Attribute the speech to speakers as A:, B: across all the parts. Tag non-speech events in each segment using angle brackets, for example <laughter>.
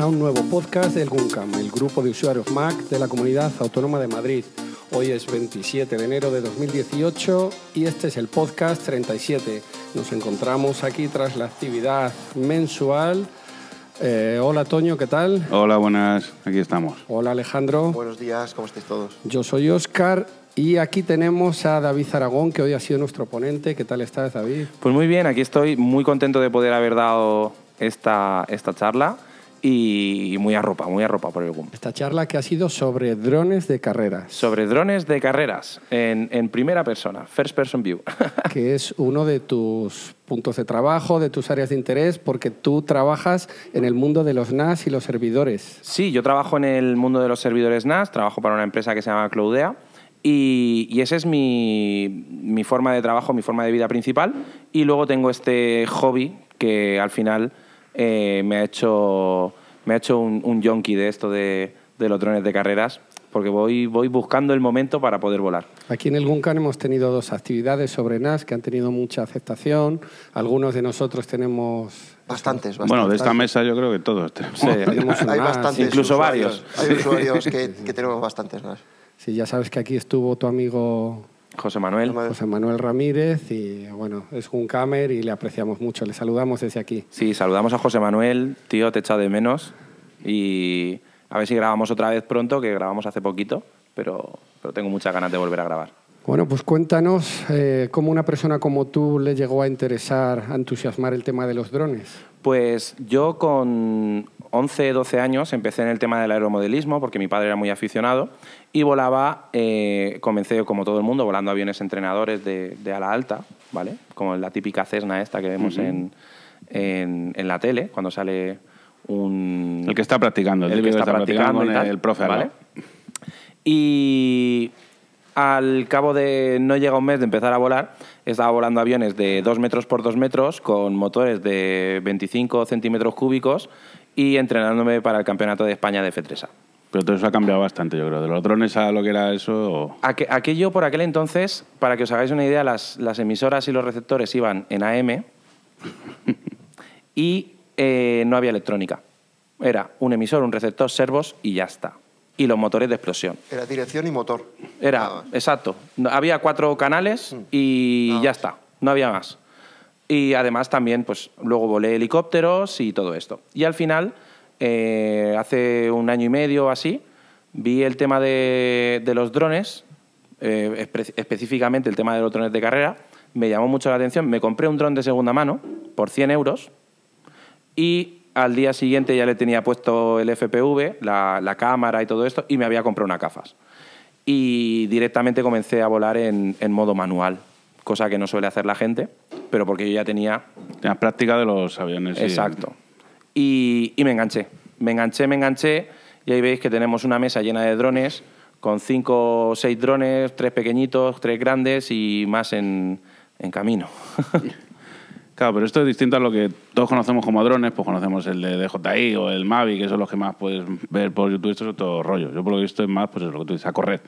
A: a un nuevo podcast del GUNCAM, el grupo de usuarios Mac de la Comunidad Autónoma de Madrid. Hoy es 27 de enero de 2018 y este es el podcast 37. Nos encontramos aquí tras la actividad mensual. Eh, hola Toño, ¿qué tal?
B: Hola, buenas, aquí estamos.
A: Hola Alejandro.
C: Buenos días, ¿cómo estáis todos?
A: Yo soy Oscar y aquí tenemos a David Aragón, que hoy ha sido nuestro ponente. ¿Qué tal estás, David?
D: Pues muy bien, aquí estoy muy contento de poder haber dado esta, esta charla y muy arropa, muy arropa por el GUM.
A: Esta charla que ha sido sobre drones de carreras.
D: Sobre drones de carreras en, en primera persona, first person view. <laughs>
A: que es uno de tus puntos de trabajo, de tus áreas de interés, porque tú trabajas en el mundo de los NAS y los servidores.
D: Sí, yo trabajo en el mundo de los servidores NAS, trabajo para una empresa que se llama Cloudea. Y, y esa es mi, mi forma de trabajo, mi forma de vida principal. Y luego tengo este hobby que al final eh, me ha hecho, me ha hecho un, un yonki de esto de, de los drones de carreras, porque voy, voy buscando el momento para poder volar.
A: Aquí en el Guncan hemos tenido dos actividades sobre NAS que han tenido mucha aceptación. Algunos de nosotros tenemos...
C: Bastantes, bastantes.
B: Bueno, de esta mesa yo creo que todos tenemos.
D: Sí. <laughs>
A: tenemos un
C: hay
A: NAS.
C: bastantes
D: incluso
C: usuarios.
D: varios.
C: Hay usuarios que, <laughs> que tenemos bastantes más.
A: Sí, ya sabes que aquí estuvo tu amigo
D: José Manuel.
A: José Manuel Ramírez y bueno, es Guncamer y le apreciamos mucho. Le saludamos desde aquí.
D: Sí, saludamos a José Manuel, tío, te he echado de menos. Y a ver si grabamos otra vez pronto, que grabamos hace poquito, pero, pero tengo muchas ganas de volver a grabar.
A: Bueno, pues cuéntanos eh, cómo una persona como tú le llegó a interesar, a entusiasmar el tema de los drones.
D: Pues yo con 11, 12 años empecé en el tema del aeromodelismo porque mi padre era muy aficionado y volaba, eh, comencé como todo el mundo volando aviones entrenadores de, de ala alta, ¿vale? Como la típica Cessna esta que vemos en, en, en la tele cuando sale un...
B: El que está practicando, el,
D: el que
B: típico
D: está practicando
B: con
D: y tal,
B: el profe. al
D: ¿vale? Y al cabo de no llega un mes de empezar a volar, estaba volando aviones de 2 metros por 2 metros con motores de 25 centímetros cúbicos y entrenándome para el Campeonato de España de F3A.
B: Pero todo eso ha cambiado bastante, yo creo. De los drones a lo que era eso...
D: Aqu- Aquello por aquel entonces, para que os hagáis una idea, las, las emisoras y los receptores iban en AM <laughs> y eh, no había electrónica. Era un emisor, un receptor, servos y ya está. Y los motores de explosión.
C: Era dirección y motor.
D: Era, exacto. Había cuatro canales y
C: Nada
D: ya
C: más.
D: está. No había más. Y además también, pues luego volé helicópteros y todo esto. Y al final, eh, hace un año y medio o así, vi el tema de, de los drones, eh, espe- específicamente el tema de los drones de carrera. Me llamó mucho la atención. Me compré un dron de segunda mano por 100 euros y al día siguiente ya le tenía puesto el FPV, la, la cámara y todo esto, y me había comprado una cafas. Y directamente comencé a volar en, en modo manual, cosa que no suele hacer la gente, pero porque yo ya tenía...
B: Tenías práctica de los aviones.
D: Exacto. Y, y me enganché, me enganché, me enganché, y ahí veis que tenemos una mesa llena de drones, con cinco o seis drones, tres pequeñitos, tres grandes y más en, en camino. <laughs>
B: Claro, pero esto es distinto a lo que todos conocemos como drones, pues conocemos el de DJI o el Mavic, que son los que más puedes ver por YouTube, esto es otro rollo. Yo por lo que he visto es más, pues es lo que tú dices, a correr.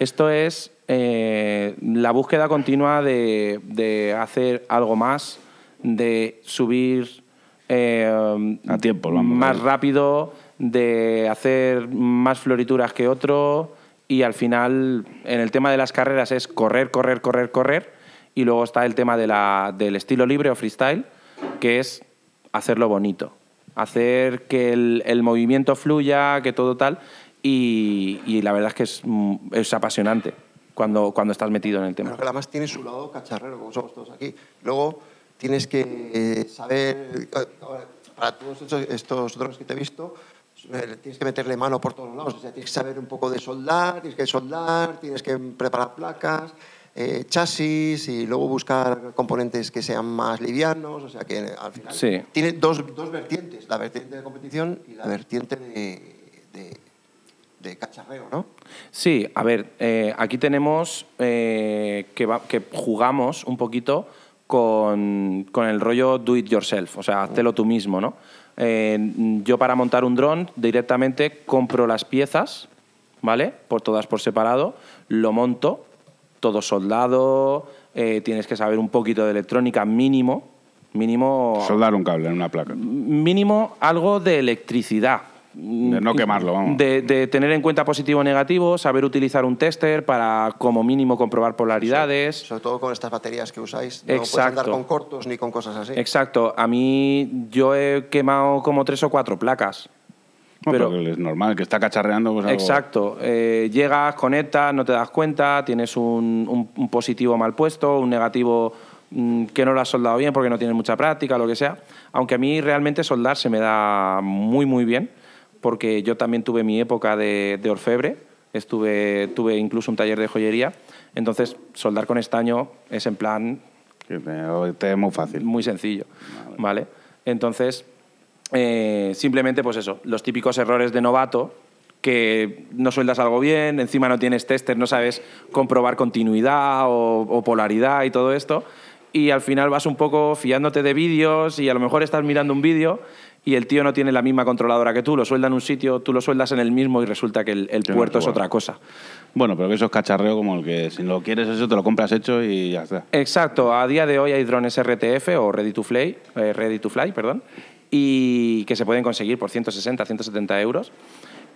D: Esto es eh, la búsqueda continua de, de hacer algo más, de subir eh,
B: A tiempo, vamos,
D: más rápido, de hacer más florituras que otro y al final en el tema de las carreras es correr, correr, correr, correr y luego está el tema de la- del estilo libre o freestyle que es hacerlo bonito, hacer que el, el movimiento fluya, que todo tal y, y la verdad es que es, mm, es apasionante cuando, cuando estás metido en el tema.
C: Pero que además tiene su lado cacharrero, como somos todos aquí. Luego tienes que eh, saber, eh, para todos estos, estos drones que te he visto, eh, tienes que meterle mano por todos lados. O sea, tienes que saber un poco de soldar, tienes que soldar, tienes que preparar placas, eh, chasis y luego buscar componentes que sean más livianos. O sea, que al final
D: Sí.
C: tiene dos, dos vertientes, la vertiente de competición y la vertiente de, de, de cacharreo, ¿no?
D: Sí, a ver, eh, aquí tenemos eh, que, va- que jugamos un poquito con, con el rollo do it yourself, o sea, hazlo tú mismo, ¿no? Yo para montar un dron directamente compro las piezas, ¿vale? Por todas por separado, lo monto, todo soldado, eh, tienes que saber un poquito de electrónica mínimo, Mínimo,
B: Soldar un cable en una placa.
D: mínimo algo de electricidad.
B: De no quemarlo, vamos.
D: De, de tener en cuenta positivo o negativo, saber utilizar un tester para como mínimo comprobar polaridades.
C: Sobre todo con estas baterías que usáis. No puedes andar con cortos ni con cosas así.
D: Exacto. A mí yo he quemado como tres o cuatro placas. Pero-
B: es normal, que está cacharreando. Pues algo-
D: Exacto. Eh, llegas, conectas, no te das cuenta, tienes un, un- un positivo mal puesto, un negativo mm, que no lo has soldado bien porque no tienes mucha práctica, lo que sea. Aunque a mí realmente soldar se me da muy, muy bien, porque yo también tuve mi época de, de orfebre, estuve, tuve incluso un taller de joyería. Entonces, soldar con estaño es en plan
B: que te, te es muy fácil.
D: muy sencillo, ¿vale? Entonces, eh, simplemente, pues eso, los típicos errores de novato, que no sueldas algo bien, encima no tienes tester, no sabes comprobar continuidad o, o polaridad y todo esto, y al final vas un poco fiándote de vídeos y a lo mejor estás mirando un vídeo y el tío no tiene la misma controladora que tú, lo suelda en un sitio, tú lo sueldas en el mismo y resulta que el, el
B: Sí, no,
D: puerto es otra cosa.
B: Bueno, pero que eso es cacharreo como el que si lo quieres eso te lo compras hecho y ya está.
D: Exacto, a día de hoy hay drones RTF o Ready to Fly, eh, Ready to Fly, perdón, y que se pueden conseguir por 160, 170 euros.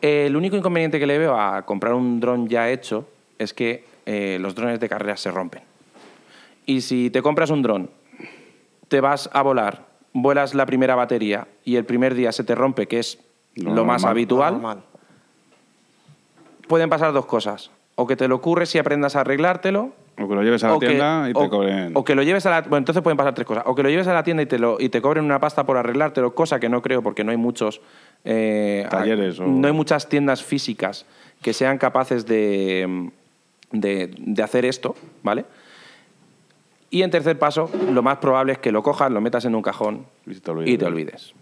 D: El único inconveniente que le veo a comprar un dron ya hecho es que eh, los drones de carrera se rompen. Y si te compras un dron, te vas a volar, vuelas la primera batería y el primer día se te rompe, que es
B: Lo
D: lo, más
B: normal.
D: habitual,
C: Normal.
D: pueden pasar dos cosas. O que te lo ocurres y aprendas a arreglártelo,
B: O que lo lleves a la
D: o que-
B: tienda y te
D: o-
B: cobren.
D: O que lo lleves a la... Bueno, entonces pueden pasar tres cosas. O que lo lleves a la tienda y te, lo, y te cobren una pasta por arreglártelo, cosa que no creo porque no hay muchos... eh,
B: Talleres o-
D: No hay muchas tiendas físicas que sean capaces de, de, de hacer esto, ¿vale? Y en tercer paso, lo más probable es que lo cojas, lo metas en un cajón
B: Y te olvides.
D: y te olvides.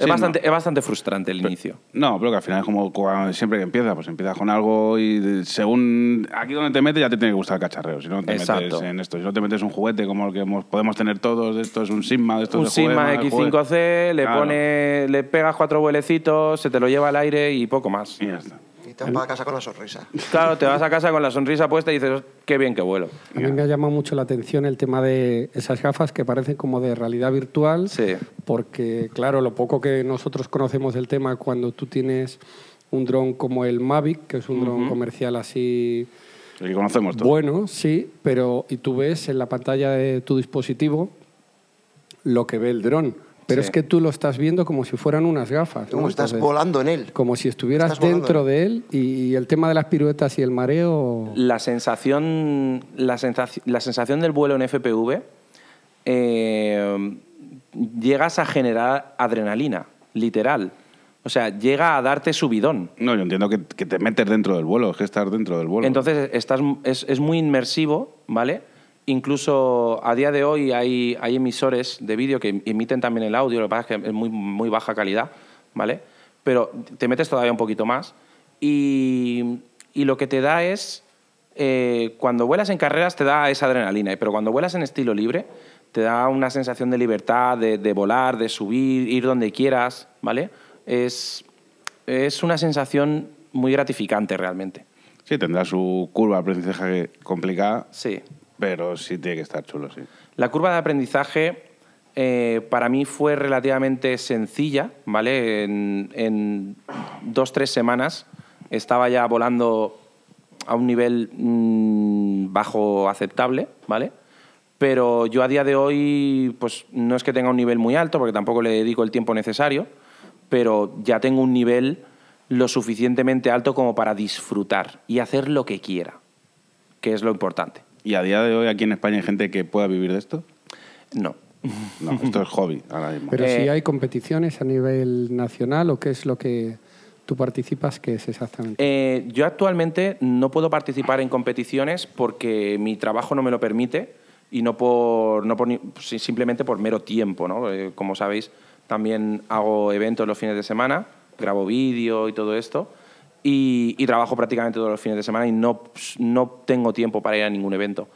B: Sí,
D: es, bastante,
B: no.
D: es bastante frustrante el inicio.
B: No, pero que al final es como siempre que empiezas, pues empiezas con algo y según aquí donde te metes ya te tiene que gustar el cacharreo. Si no te
D: Exacto.
B: metes en esto, si no te metes un juguete como el que hemos- podemos tener todos, esto es un Sigma, de estos
D: un
B: de
D: Sigma
B: juguete,
D: X5C, le
B: Claro.
D: pone, le pegas cuatro vuelecitos, se te lo lleva al aire y poco más.
B: Y ya está.
C: Te vas para casa con la sonrisa.
D: Claro, te vas a casa con la sonrisa puesta y dices, qué bien que vuelo.
A: A mí me ha llamado mucho la atención el tema de esas gafas que parecen como de realidad virtual,
D: Sí.
A: porque claro, lo poco que nosotros conocemos del tema cuando tú tienes un dron como el Mavic, que es un dron comercial así
B: El que conocemos todos.
A: bueno, sí, pero y tú ves en la pantalla de tu dispositivo lo que ve el dron, pero
D: Sí.
A: es que tú lo estás viendo como si fueran unas gafas, ¿no?
C: Tú estás
A: Entonces,
C: volando en él.
A: como si estuvieras
C: Estás
A: dentro
C: en
A: de él y, y el tema de las piruetas y el mareo
D: La sensación, la sensaci- la sensación del vuelo en FPV, eh, llegas a generar adrenalina, literal. O sea, llega a darte subidón.
B: No, yo entiendo que, que te metes dentro del vuelo, es que estás dentro del vuelo.
D: Entonces estás, es, es muy inmersivo, ¿vale? Incluso a día de hoy hay, hay emisores de vídeo que emiten también el audio, lo que pasa es que es muy, muy baja calidad, ¿vale? Pero te metes todavía un poquito más y, y lo que te da es, eh, cuando vuelas en carreras te da esa adrenalina, pero cuando vuelas en estilo libre te da una sensación de libertad, de, de volar, de subir, ir donde quieras, ¿vale? Es, es una sensación muy gratificante realmente.
B: Sí, tendrá su curva aprendizaje complicada,
D: Sí.
B: Pero sí tiene que estar chulo, sí.
D: La curva de aprendizaje eh, para mí fue relativamente sencilla, ¿vale? En, en dos, tres semanas estaba ya volando a un nivel mm, bajo aceptable, ¿vale? Pero yo a día de hoy, pues no es que tenga un nivel muy alto, porque tampoco le dedico el tiempo necesario, pero ya tengo un nivel lo suficientemente alto como para disfrutar y hacer lo que quiera, que es lo importante.
B: ¿Y a día de hoy aquí en España hay gente que pueda vivir de esto?
D: No.
B: No, <laughs> esto es hobby ahora mismo.
A: Pero
D: Eh,
A: si hay competiciones a nivel nacional o qué es lo que tú participas, ¿qué es exactamente?
D: Eh, yo actualmente no puedo participar en competiciones porque mi trabajo no me lo permite y no por, no por simplemente por mero tiempo. ¿no? Eh, como sabéis, también hago eventos los fines de semana, grabo vídeo y todo esto. Y, y trabajo prácticamente todos los fines de semana y no, no tengo tiempo para ir a ningún evento.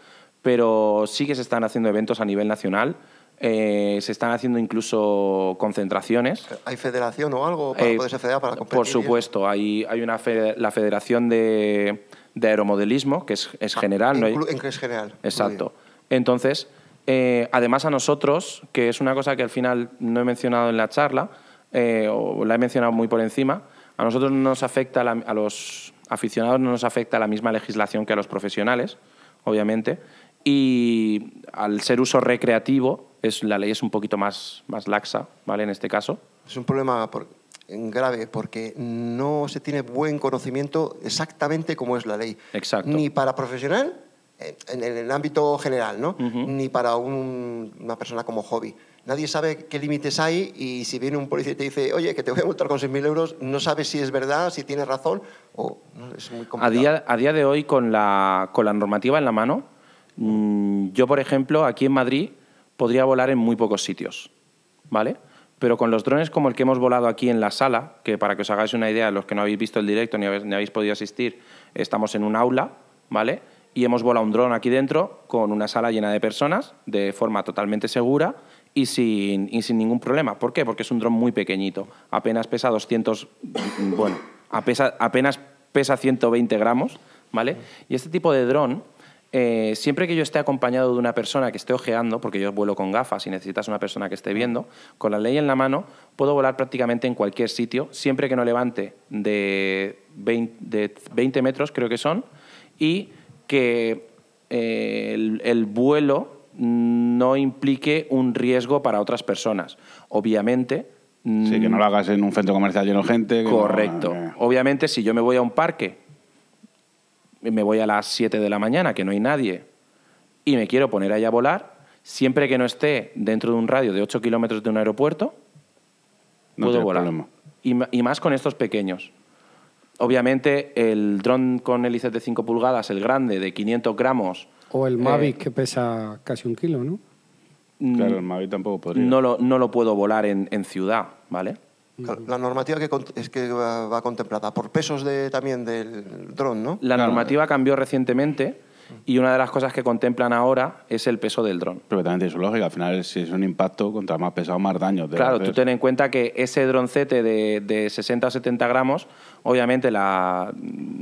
D: Pero sí que se están haciendo eventos a nivel nacional, eh, se están haciendo incluso concentraciones.
C: ¿Hay federación o algo para
D: Eh,
C: poderse federar para competir?
D: Por supuesto, hay, hay una fe- la Federación de, de Aeromodelismo, que es, es general. no hay-
C: Inclu- en que es general.
D: Exacto. Entonces, Eh, además a nosotros, que es una cosa que al final no he mencionado en la charla, eh, o la he mencionado muy por encima, a nosotros no nos afecta, la- a los aficionados no nos afecta la misma legislación que a los profesionales, obviamente, y al ser uso recreativo, es, la ley es un poquito más, más laxa, ¿vale? En este caso.
C: Es un problema por- grave porque no se tiene buen conocimiento exactamente cómo es la ley.
D: Exacto.
C: Ni para profesional, en el, en el ámbito general, ¿no? Ni para un- una persona como hobby. Nadie sabe qué límites hay y si viene un policía y te dice, oye, que te voy a multar con 6.000 euros, no sabes si es verdad, si tienes razón o no, es muy
D: A
C: complicado.
D: día, a día de hoy, con la, con la normativa en la mano, mm, yo, por ejemplo, aquí en Madrid podría volar en muy pocos sitios, ¿vale? Pero con los drones como el que hemos volado aquí en la sala, que para que os hagáis una idea, los que no habéis visto el directo ni habéis, ni habéis podido asistir, estamos en un aula, ¿vale? Y hemos volado un dron aquí dentro con una sala llena de personas de forma totalmente segura y sin, y sin ningún problema. ¿Por qué? Porque es un dron muy pequeñito. Apenas pesa 200, mm, bueno, apesa- apenas pesa 120 gramos, ¿vale? Y este tipo de dron, eh, siempre que yo esté acompañado de una persona que esté ojeando, porque yo vuelo con gafas y necesitas una persona que esté viendo, con la ley en la mano puedo volar prácticamente en cualquier sitio, siempre que no levante de 20, de 20 metros, creo que son, y que eh, el vuelo no implique un riesgo para otras personas. Obviamente...
B: Sí, que no lo hagas en un centro comercial lleno de gente. que no-
D: Correcto.
B: eh,
D: Obviamente, si yo me voy a un parque, me voy a las 7 de la mañana, que no hay nadie, y me quiero poner ahí a volar, siempre que no esté dentro de un radio de 8 kilómetros de un aeropuerto,
B: no
D: puedo volar.
B: problema.
D: Y, ma- y más con estos pequeños. Obviamente, el dron con hélices de 5 pulgadas, el grande, de 500 gramos,
A: O el
D: Eh,
A: Mavic, que pesa casi un kilo, ¿no?
D: mm,
B: Claro, el Mavic tampoco podría.
D: no lo, no lo puedo volar en, en ciudad, ¿vale?
C: La normativa que es que va, va contemplada por pesos de, también del dron, ¿no?
D: La normativa cambió recientemente y una de las cosas que contemplan ahora es el peso del dron.
B: Pero también tiene su lógica. Al final, si es un impacto, contra más pesado, más daño.
D: Claro, tú ten en cuenta que ese droncete de, de 60 o 70 gramos, obviamente la-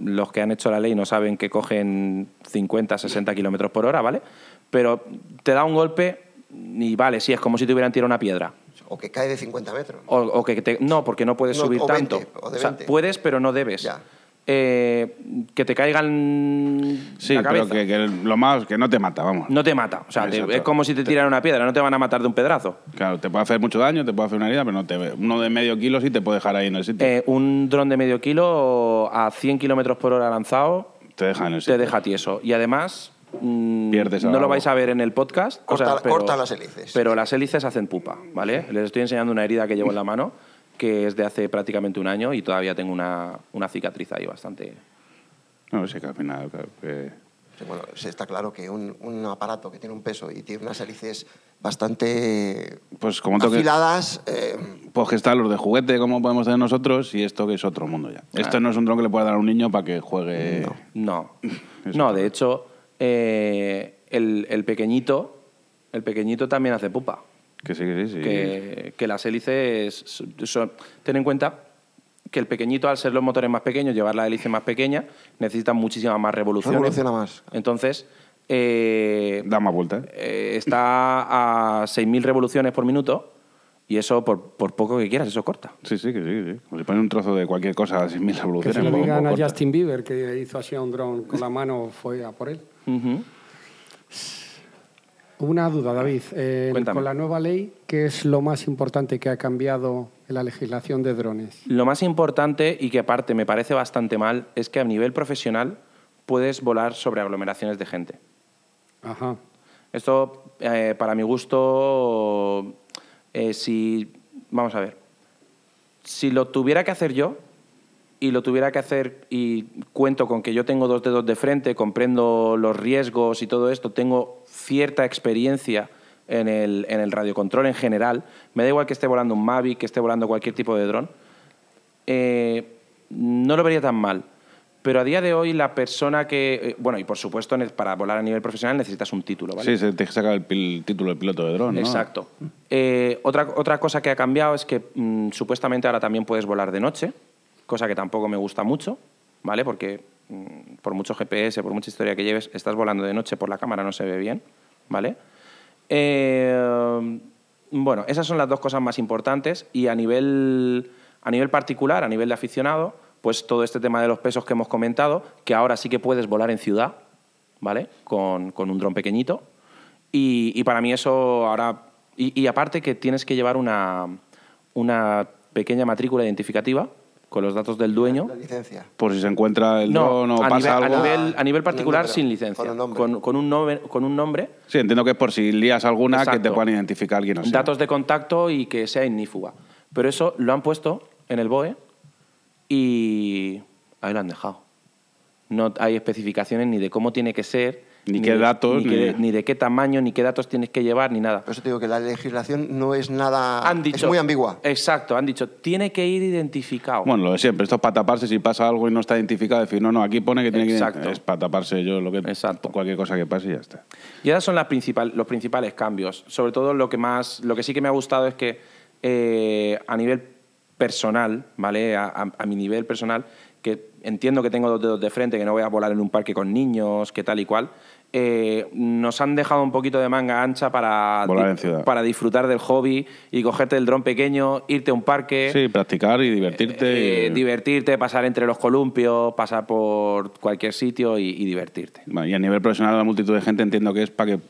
D: los que han hecho la ley no saben que cogen 50, 60 kilómetros por hora, ¿vale? Pero te da un golpe y vale, sí, es como si te hubieran tirado una piedra.
C: O que cae de 50 metros.
D: O, o que te- no, porque no puedes
C: No,
D: subir
C: o 20,
D: tanto.
C: o de
D: sea,
C: 20.
D: puedes, pero no debes.
C: Ya.
D: Eh, que te caigan
B: Sí,
D: la
B: pero
D: cabeza.
B: que, que lo más que no te mata, vamos.
D: No te mata. O sea, te- es como si te tiran una piedra, no te van a matar de un pedrazo.
B: Claro, te puede hacer mucho daño, te puede hacer una herida, pero no te uno de medio kilo sí te puede dejar ahí en el sitio.
D: Eh, un dron de medio kilo a 100 kilómetros por hora lanzado
B: te deja en el
D: te
B: sitio.
D: deja tieso. Y además, mm,
B: Pierdes
D: no lo vais a ver en el podcast. o sea,
C: Corta- corta las hélices.
D: Pero las hélices hacen pupa, ¿vale? Les estoy enseñando una herida que llevo en la mano, que es de hace prácticamente un año y todavía tengo una, una cicatriz ahí bastante...
B: No, sí que al final. que-
C: Sí, bueno, está claro que un, un aparato que tiene un peso y tiene unas hélices bastante
B: Pues como
C: afiladas, eh,
B: Pues que están los de juguete, como podemos tener nosotros, y esto que es otro mundo ya. Esto no es un dron que le pueda dar a un niño para que juegue.
D: No. No, <laughs> de hecho, eh, el, el pequeñito, el pequeñito también hace pupa.
B: Que sí, que sí, sí.
D: que, que las hélices son, ten en cuenta que el pequeñito al ser los motores más pequeños llevar la hélice más pequeña necesitan muchísimas más revoluciones
C: Revoluciona más.
D: entonces eh,
B: Da más vueltas.
D: eh, está a 6.000 revoluciones por minuto y eso por, por poco que quieras eso corta
B: Sí, sí, que sí, que sí. Como si ponen un trozo de cualquier cosa a 6.000
A: Que
B: revoluciones.
A: se lo
B: un poco
A: digan a
B: corta.
A: Justin Bieber, que hizo así a un dron con la mano, fue a por él.
D: Ujú.
A: Una duda, David. Eh, con la nueva ley, ¿qué es lo más importante que ha cambiado en la legislación de drones?
D: Lo más importante y que aparte me parece bastante mal es que a nivel profesional puedes volar sobre aglomeraciones de gente.
A: Ajá.
D: Esto, eh, para mi gusto, eh, si. Vamos a ver. Si lo tuviera que hacer yo, y lo tuviera que hacer, y cuento con que yo tengo dos dedos de frente, comprendo los riesgos y todo esto, tengo cierta experiencia en el, en el radiocontrol en general, me da igual que esté volando un Mavic, que esté volando cualquier tipo de dron, eh, no lo vería tan mal. Pero a día de hoy la persona que... eh, bueno, y por supuesto para volar a nivel profesional necesitas un título, ¿vale?
B: Sí, se te saca el pil- título de piloto de dron, ¿no?
D: Exacto. Eh, otra, otra cosa que ha cambiado es que mm, supuestamente ahora también puedes volar de noche, cosa que tampoco me gusta mucho, ¿vale? Porque mm, por mucho GPS, por mucha historia que lleves, estás volando de noche por la cámara, no se ve bien, ¿vale? Eh, bueno, esas son las dos cosas más importantes y a nivel, a nivel particular, a nivel de aficionado, pues todo este tema de los pesos que hemos comentado, que ahora sí que puedes volar en ciudad, ¿vale? Con, con un dron pequeñito. Y, y para mí eso ahora... Y, y aparte que tienes que llevar una, una pequeña matrícula identificativa con los datos del dueño.
C: La licencia.
B: Por si se encuentra el
D: No,
B: o
D: a,
B: pasa
D: nivel, a,
B: algo.
D: nivel, a nivel
C: Con el
D: particular sin licencia.
C: con el nombre.
D: Con, con un nombre, con un nombre
B: Sí, entiendo que es por si lías alguna que te
D: Exacto.
B: puedan identificar o sea.
D: datos de contacto y que sea ignífuga. Pero eso lo han puesto en el BOE y ahí lo han dejado. No hay especificaciones ni de cómo tiene que ser,
B: Ni qué
D: de-
B: datos,
D: ni, qué-
B: ni-
D: ni de qué tamaño, ni qué datos tienes que llevar, ni nada.
C: Por eso te digo que la legislación no es nada.
D: Han dicho,
C: es muy ambigua.
D: Exacto, han dicho, tiene que ir identificado.
B: Bueno, lo de siempre. Esto es para taparse si pasa algo y no está identificado. Decir, no, no, aquí pone que tiene
D: Exacto.
B: que. Es para taparse yo lo que.
D: Exacto.
B: Cualquier cosa que pase y ya está.
D: Y esos son las principal, los principales cambios. Sobre todo lo que más, lo que sí que me ha gustado es que eh, a nivel personal, ¿vale? A, a- a mi nivel personal, que entiendo que tengo dos dedos de frente, que no voy a volar en un parque con niños, que tal y cual. eh, nos han dejado un poquito de manga ancha para,
B: Volar
D: di-
B: en ciudad.
D: para disfrutar del hobby y cogerte el dron pequeño, irte a un parque,
B: Sí, practicar y divertirte.
D: eh,
B: y-
D: divertirte, pasar entre los columpios, pasar por cualquier sitio y, y divertirte.
B: Bueno, Y a nivel profesional, la multitud de gente entiendo que es para que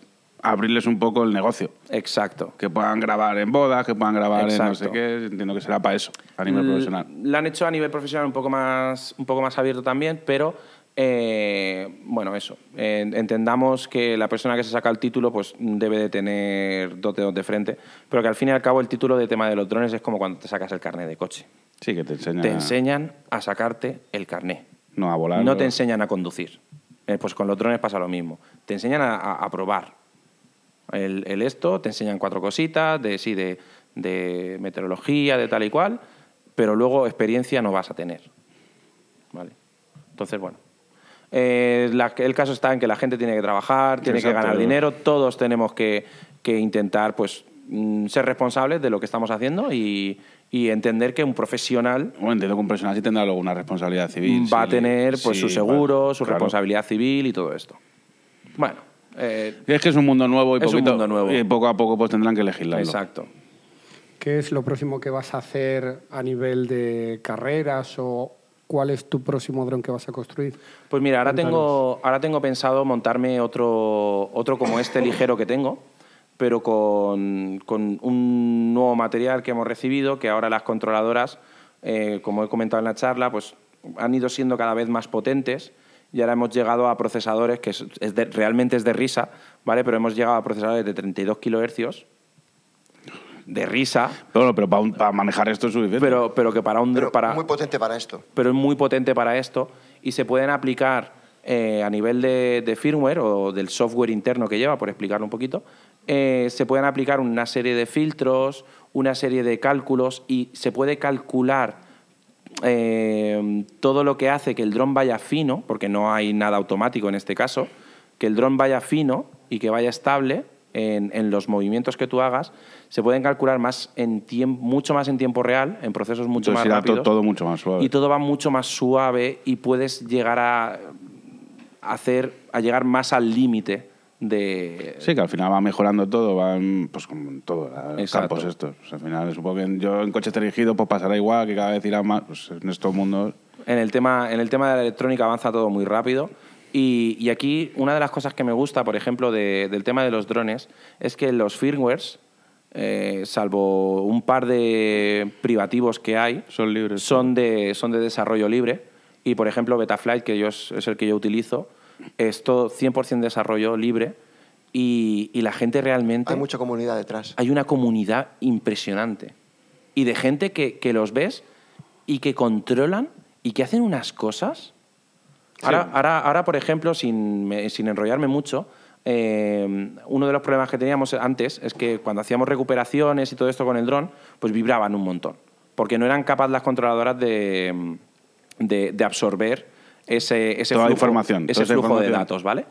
B: abrirles un poco el negocio.
D: Exacto.
B: Que puedan grabar en bodas, que puedan grabar en no sé qué. Entiendo que será para eso, a nivel
D: L-
B: profesional.
D: La han hecho a nivel profesional un poco más, un poco más abierto también, pero eh, bueno, eso. Eh, entendamos que la persona que se saca el título pues debe de tener dos dedos de frente, pero que al fin y al cabo el título de tema de los drones es como cuando te sacas el carnet de coche.
B: Sí, que te enseña.
D: Te enseñan a sacarte el carnet.
B: No, a volar.
D: No te enseñan a conducir. Eh, pues con los drones pasa lo mismo. Te enseñan a, a- a probar el, el esto, te enseñan cuatro cositas de, sí, de, de meteorología, de tal y cual, pero luego experiencia no vas a tener. ¿Vale? Entonces, bueno. Eh, la- el caso está en que la gente tiene que trabajar, tiene que
B: Exacto.
D: ganar dinero, todos tenemos que, que intentar pues, mm, ser responsables de lo que estamos haciendo y, y entender que un profesional
B: Bueno, entiendo que un profesional sí tendrá luego una responsabilidad civil.
D: va a
B: sí,
D: tener pues, su seguro,
B: vale,
D: su
B: claro.
D: responsabilidad civil y todo esto. Bueno, eh,
B: Es que es un mundo nuevo y
D: Es un
B: poquito,
D: mundo nuevo.
B: y poco a poco pues tendrán que legislarlo.
D: exacto.
A: ¿Qué es lo próximo que vas a hacer a nivel de carreras o cuál es tu próximo dron que vas a construir?
D: Pues mira, ahora
A: Cuéntanos.
D: tengo, ahora tengo pensado montarme otro, otro como este ligero que tengo, pero con, con un nuevo material que hemos recibido, que ahora las controladoras, eh, como he comentado en la charla, pues han ido siendo cada vez más potentes y ahora hemos llegado a procesadores que es, es de- realmente es de risa, ¿vale? Pero hemos llegado a procesadores de 32 kilohercios de risa,
B: Pero, pero para, manejar esto es suficiente.
D: pero, pero que para un
C: Pero
D: para,
C: muy potente para esto.
D: pero es muy potente para esto y se pueden aplicar eh, a nivel de, de firmware o del software interno que lleva, por explicarlo un poquito, eh, se pueden aplicar una serie de filtros, una serie de cálculos y se puede calcular eh, todo lo que hace que el dron vaya fino, porque no hay nada automático en este caso, que el dron vaya fino y que vaya estable en, en los movimientos que tú hagas, se pueden calcular más en tiemp- mucho más en tiempo real, en procesos mucho
B: Entonces
D: más rápidos.
B: todo mucho más suave.
D: Y todo va mucho más suave y puedes llegar a hacer, a llegar más al límite de...
B: Sí, que al final va mejorando todo, va en, pues como todo, los campos estos. Al final supongo que yo en coches dirigidos pues pasará igual, que cada vez irá más, pues en estos mundos...
D: En el tema, en el tema de la electrónica avanza todo muy rápido. Y, y aquí una de las cosas que me gusta, por ejemplo, de- del tema de los drones, es que los firmwares, eh, salvo un par de privativos que hay,
B: Son libres.
D: son de, son de desarrollo libre. Y, por ejemplo, Betaflight, que yo es, es el que yo utilizo, es todo 100% desarrollo libre. Y, y la gente realmente...
C: Hay mucha comunidad detrás.
D: hay una comunidad impresionante. Y de gente que, que los ves y que controlan y que hacen unas cosas. Ahora, ahora, ahora por ejemplo, sin, sin enrollarme mucho, eh, uno de los problemas que teníamos antes es que cuando hacíamos recuperaciones y todo esto con el dron, pues vibraban un montón. Porque no eran capaces las controladoras de, de, de absorber ese, ese
B: Toda
D: flujo,
B: información,
D: ese flujo de datos, ¿vale?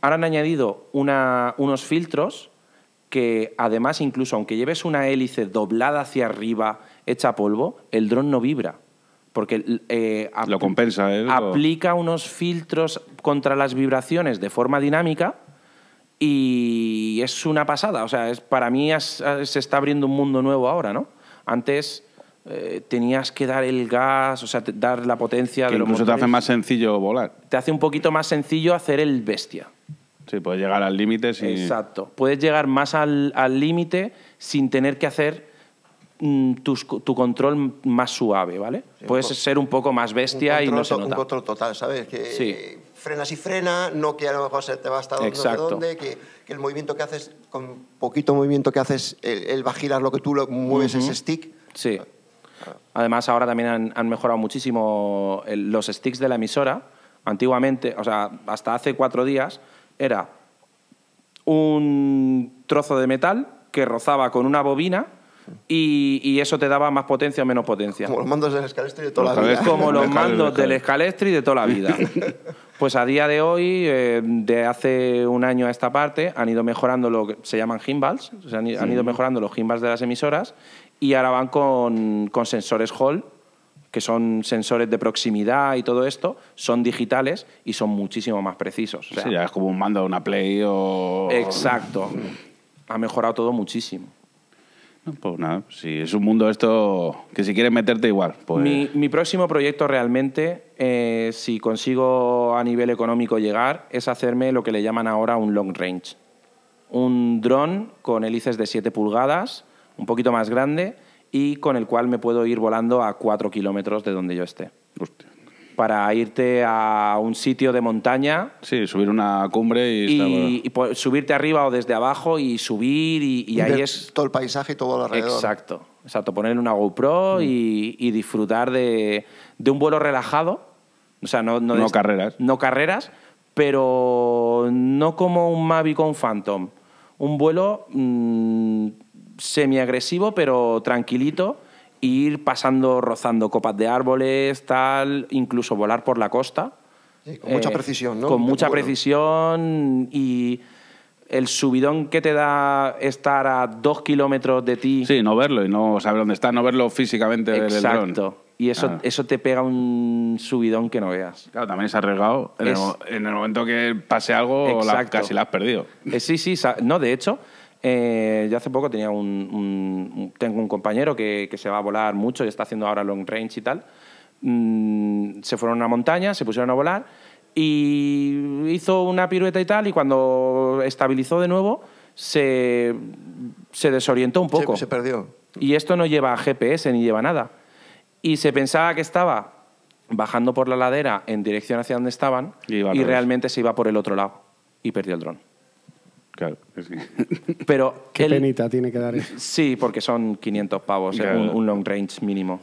D: Ahora han añadido una- unos filtros que además incluso aunque lleves una hélice doblada hacia arriba, hecha polvo, el dron no vibra. Porque eh,
B: Lo compensa, ¿eh?
D: Aplica unos filtros contra las vibraciones de forma dinámica Y es una pasada, o sea, es, para mí es- se está abriendo un mundo nuevo ahora, ¿no? Antes eh, tenías que dar el gas, o sea, te- dar la potencia
B: Que
D: de los
B: incluso te hace
D: motores.
B: más sencillo volar.
D: Te hace un poquito más sencillo hacer el bestia.
B: Sí, puedes llegar al límite sin...
D: Exacto. Puedes llegar más al al límite sin tener que hacer mm, tus- tu control más suave, ¿vale? Puedes
C: un-
D: ser un poco más bestia
C: un
D: y
C: control
D: no se
C: to- Un
D: nota.
C: control total, ¿sabes? Que
D: Sí.
C: frenas y frena, no que a lo mejor se te va hasta donde,
D: Exacto.
C: dónde, que, que el movimiento que haces, con poquito movimiento que haces, el, el va a girar lo que tú lo, mueves ese stick.
D: Sí. Además, ahora también han, han mejorado muchísimo el- los sticks de la emisora. Antiguamente, o sea, hasta hace cuatro días, era un trozo de metal que rozaba con una bobina y, y eso te daba más potencia o menos potencia.
C: Como los mandos del escalestro de toda la vida.
D: Como los mandos del Escalestri de toda la vida. Pues a día de hoy, eh, de hace un año a esta parte, han ido mejorando lo que se llaman gimbals, o sea, han ido mejorando los gimbals de las emisoras y ahora van con, con sensores Hall, que son sensores de proximidad y todo esto, son digitales y son muchísimo más precisos. O sea,
B: Sí, ya es como un mando de una Play o...
D: Exacto. Ha mejorado todo muchísimo.
B: No, Pues nada, si es un mundo esto que si quieres meterte igual, pues...
D: Mi, mi próximo proyecto realmente, eh, si consigo a nivel económico llegar, es hacerme lo que le llaman ahora un long range. Un dron con hélices de 7 pulgadas, un poquito más grande, y con el cual me puedo ir volando a 4 kilómetros de donde yo esté.
B: Hostia.
D: Para irte a un sitio de montaña
B: Sí, subir una cumbre y...
D: y, subirte arriba o desde abajo y subir, y, y ahí es
C: Todo el paisaje y todo alrededor.
D: Exacto, exacto. Poner una GoPro
B: Mm.
D: y, y disfrutar de, de un vuelo relajado. O sea, no, no,
B: No carreras.
D: No carreras, pero no como un Mavic o un Phantom. Un vuelo mm, semiagresivo, pero tranquilito. e Ir pasando, rozando copas de árboles, tal, incluso volar por la costa.
C: Sí, con mucha
D: Eh,
C: precisión, ¿no?
D: Con mucha
C: Bueno.
D: precisión y el subidón que te da estar a dos kilómetros de ti.
B: Sí, no verlo y no saber dónde está, no verlo físicamente del dron.
D: Exacto. Y eso,
B: Claro.
D: eso te pega un subidón que no veas.
B: Claro, también es arriesgado. En,
D: Es-
B: el, en el momento que pase algo, la-
D: Exacto.
B: casi la has perdido.
D: Eh, sí, sí, no, de hecho, eh, yo hace poco tenía un, un- tengo un compañero que, que se va a volar mucho y está haciendo ahora long range y tal. Mm, se fueron a una montaña, se pusieron a volar y hizo una pirueta y tal y cuando estabilizó de nuevo se, se desorientó un
C: Se-
D: poco.
C: Se, perdió.
D: Y esto no lleva GPS ni lleva nada. Y se pensaba que estaba bajando por la ladera en dirección hacia donde estaban
B: Y
D: y, realmente se iba por el otro lado y perdió el dron.
B: Claro, es que- <laughs>
D: Pero
A: Qué
D: él-
A: penita tiene que dar eso.
D: Sí, porque son 500 pavos, eh,
B: Claro.
D: un, un long range mínimo.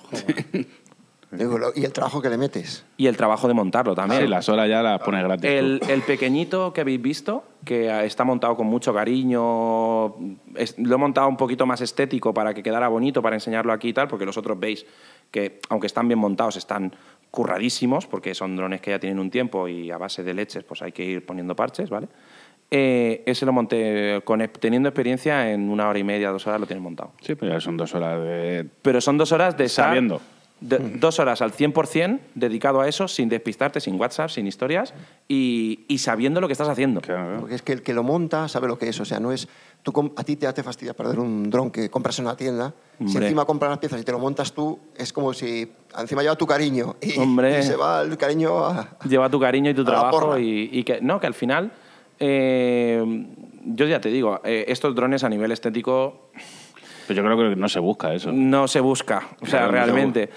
C: Lo- y el trabajo que le metes.
D: Y el trabajo de montarlo también.
B: Sí, las horas ya las pones gratis.
D: El, el pequeñito que habéis visto, que está montado con mucho cariño, es- lo he montado un poquito más estético para que quedara bonito, para enseñarlo aquí y tal, porque los otros veis que, aunque están bien montados, están curradísimos, porque son drones que ya tienen un tiempo y a base de leches pues hay que ir poniendo parches, ¿vale? Eh, ese lo monté con, teniendo experiencia en una hora y media, dos horas lo tienen montado.
B: Sí, pero ya son dos horas de...
D: Pero son dos horas de estar-
B: Sabiendo.
D: de- dos horas al 100% dedicado a eso, sin despistarte, sin WhatsApp, sin historias y, y sabiendo lo que estás haciendo.
B: Claro,
C: Porque es que el que lo monta sabe lo que es. O sea, no es. Tú, a ti te hace fastidia perder un dron que compras en una tienda. Si
D: Hombre.
C: encima compras las piezas y te lo montas tú, es como si encima lleva tu cariño. Y,
D: Hombre.
C: y se va el cariño a.
D: Lleva tu cariño y tu trabajo y, y que no que al final eh, yo ya te digo eh, estos drones a nivel estético
B: Pero yo creo que no se busca eso.
D: no se busca o sea
B: Claro,
D: realmente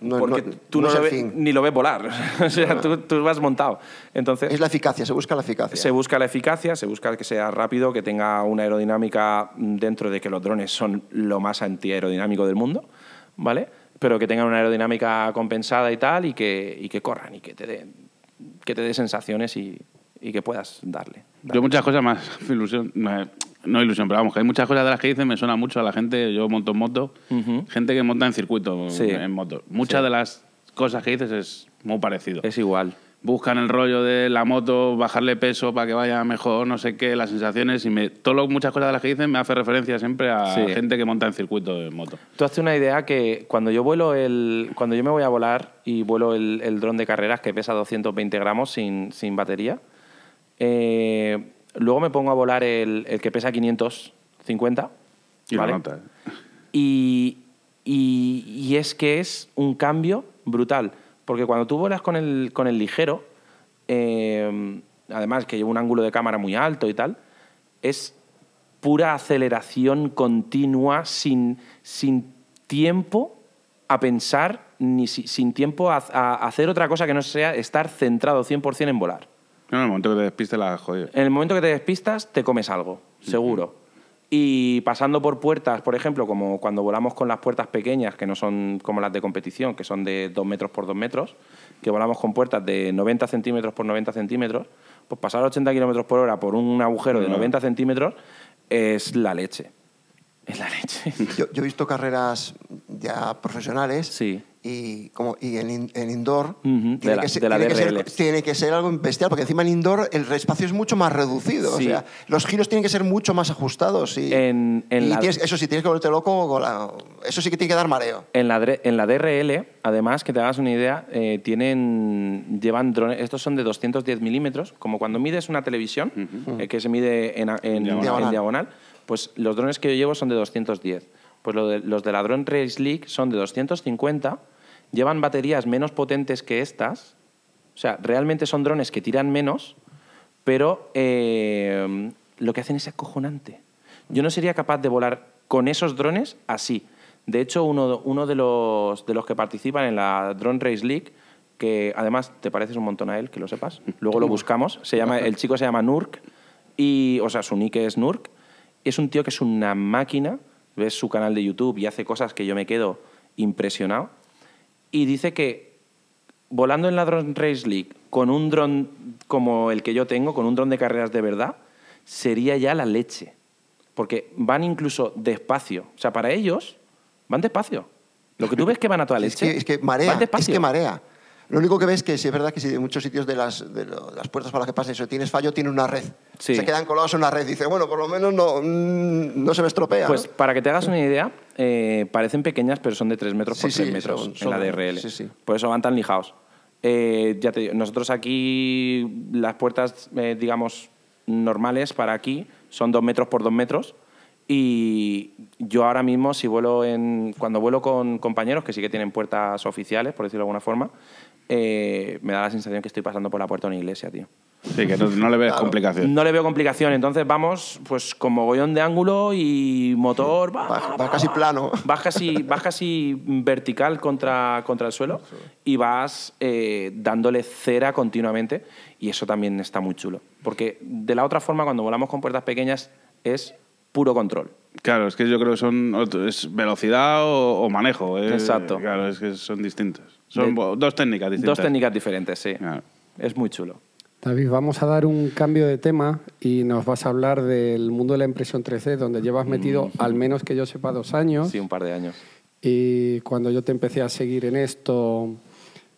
C: No-
D: porque
C: no-
D: tú
C: no
D: lo ves- ni lo ves volar <laughs> o sea tú, tú vas montado entonces
C: Es la eficacia, se busca la eficacia.
D: Se busca la eficacia, se busca que sea rápido, que tenga una aerodinámica dentro de que los drones son lo más antiaerodinámico del mundo, ¿vale? Pero que tengan una aerodinámica compensada y tal, y que, y que corran y que te dé que te dé sensaciones y, y que puedas darle.
B: Yo muchas cosas más, <laughs> ilusión, no, no ilusión, pero vamos, que hay muchas cosas de las que dicen me suena mucho a la gente, yo monto en moto, gente que monta en circuito
D: Sí.
B: en moto. Muchas
D: Sí.
B: de las cosas que dices es muy parecido.
D: Es igual.
B: Buscan el rollo de la moto, bajarle peso para que vaya mejor, no sé qué, las sensaciones y me, todo lo- muchas cosas de las que dicen me hace referencia siempre a
D: Sí.
B: gente que monta en circuito en moto.
D: Tú hazte una idea que cuando yo vuelo el, cuando yo me voy a volar y vuelo el, el dron de carreras que pesa 220 gramos sin, sin batería, eh, Luego me pongo a volar el, el que pesa 550.
B: Y
D: ¿vale?
B: nota. ¿eh?
D: Y, y- y es que es un cambio brutal. Porque cuando tú vuelas con el, con el ligero, eh, además que lleva un ángulo de cámara muy alto y tal, es pura aceleración continua sin, sin tiempo a pensar ni si- sin tiempo a, a hacer otra cosa que no sea estar centrado 100% en volar.
B: No, en el momento que te despistes la jodido.
D: En el momento que te despistas, te comes algo, seguro. Y pasando por puertas, por ejemplo, como cuando volamos con las puertas pequeñas, que no son como las de competición, que son de 2 metros por 2 metros, que volamos con puertas de 90 centímetros por 90 centímetros, pues pasar a 80 kilómetros por hora por un agujero de
B: Claro.
D: 90 centímetros es la leche. Es la leche.
C: Yo, yo he visto carreras ya profesionales
D: Sí.
C: y, como, y en, in- en indoor
D: la-
C: que ser, tiene que ser-
D: DRL.
C: tiene que ser algo bestial, porque encima en indoor el espacio es mucho más reducido.
D: Sí.
C: O sea, los giros tienen que ser mucho más ajustados. Y,
D: En- en
C: y
D: la-
C: tienes- eso sí, tienes que volverte loco. con la- eso sí que tiene que dar mareo.
D: En la, en la DRL, además, que te hagas una idea, eh, tienen, llevan drones, estos son de 210 milímetros, como cuando mides una televisión, eh, que se mide en,
C: Diagonal.
D: en diagonal, pues los drones que yo llevo son de 210. Pues lo de- los de la Drone Race League son de 250, llevan baterías menos potentes que estas, o sea, realmente son drones que tiran menos, pero eh, lo que hacen es acojonante. Yo no sería capaz de volar con esos drones así. De hecho, uno, uno de, los, de los que participan en la Drone Race League, que además te pareces un montón a él, que lo sepas, luego lo buscamos, se llama, el chico se llama Nurk, y, o sea, su nick es Nurk, es un tío que es una máquina, ves su canal de YouTube y hace cosas que yo me quedo impresionado, y dice que volando en la Drone Race League con un dron como el que yo tengo, con un dron de carreras de verdad, sería ya la leche. Porque van incluso despacio. O sea, para ellos, van despacio. Lo que tú ves que van a toda <laughs>
C: Es
D: leche.
C: que, es que marea.
D: Van
C: Es que marea. Lo único que ves que sí es verdad que si en muchos sitios de las, de las puertas por las que pasa eso tienes fallo, tiene una red.
D: Sí.
C: Se quedan colados en una red. Dice, bueno, por lo menos no, mm, no se me estropea.
D: Pues
C: ¿no?
D: para que te hagas una idea, eh, parecen pequeñas, pero son de 3 metros por
C: Sí,
D: 3
C: sí,
D: metros
C: son-
D: en la
C: son-
D: DRL.
C: sí, sí.
D: Por eso van tan lijados. Eh, ya te digo, nosotros aquí, las puertas, eh, digamos, normales para aquí son 2 metros por 2 metros. Y yo ahora mismo, si vuelo en, cuando vuelo con compañeros que sí que tienen puertas oficiales, por decirlo de alguna forma, eh, me da la sensación que estoy pasando por la puerta de una iglesia, tío.
B: Sí, que no, no le ves
C: Claro.
B: complicación.
D: No le veo complicación, entonces vamos pues con mogollón de ángulo y motor. va,
C: Va, va casi plano.
D: Vas casi, vas casi vertical contra, contra el suelo y vas eh, dándole cera continuamente y eso también está muy chulo. Porque de la otra forma, cuando volamos con puertas pequeñas, es puro control.
B: Claro, es que yo creo que son otro- es velocidad o, o manejo. eh.
D: Exacto.
B: Claro, es que son distintos. Son
D: De-
B: dos técnicas distintas.
D: Dos técnicas diferentes, sí.
B: Claro.
D: Es muy chulo.
A: David, vamos a dar un cambio de tema y nos vas a hablar del mundo de la impresión 3D, donde llevas metido, al menos que yo sepa, dos años.
D: Sí, un par de años.
A: Y cuando yo te empecé a seguir en esto,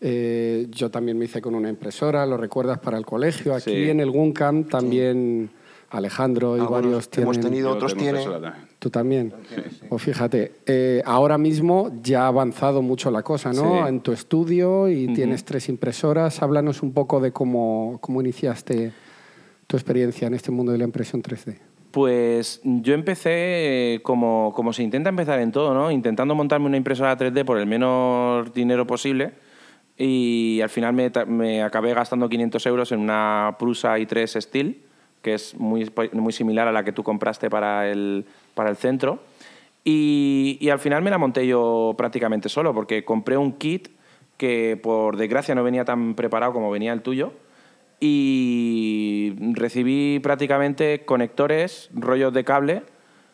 A: eh, yo también me hice con una impresora, lo recuerdas para el colegio. Aquí
D: Sí.
A: en el Guncam también Alejandro y
C: Algunos
A: varios tienen.
C: hemos tenido, otros tienen.
B: impresora también.
A: Tú también. Pues fíjate, eh, ahora mismo ya ha avanzado mucho la cosa, ¿no?
D: Sí.
A: En tu estudio y tienes tres impresoras. Háblanos un poco de cómo, cómo iniciaste tu experiencia en este mundo de la impresión 3D.
D: Pues yo empecé eh, como, como se intenta empezar en todo, ¿no? Intentando montarme una impresora 3D por el menor dinero posible y al final me, me acabé gastando 500 euros en una Prusa i3 Steel, que es muy, muy similar a la que tú compraste para el, para el centro. Y, al final me la monté yo prácticamente solo, porque compré un kit que por desgracia no venía tan preparado como venía el tuyo y recibí prácticamente conectores, rollos de cable,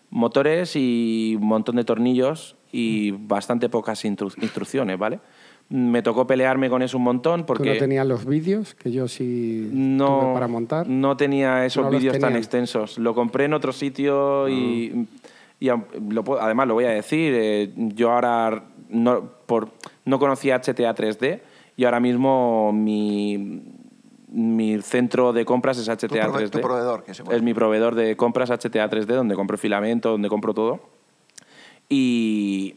D: motores y un montón de tornillos y bastante pocas instru- instrucciones, ¿vale? Me tocó pelearme con eso un montón porque
A: ¿Tú no tenías los vídeos que yo sí
D: no,
A: tuve para montar?
D: no tenía esos
A: No
D: vídeos tan extensos. Lo compré en otro sitio y, y am- lo puedo- además lo voy a decir, eh, yo ahora no, por, no conocía HTA 3D y ahora mismo mi, mi centro de compras es HTA
C: prove-
D: 3D.
C: tu proveedor, que se puede
D: es mi proveedor de compras HTA 3D, donde compro filamento, donde compro todo. Y,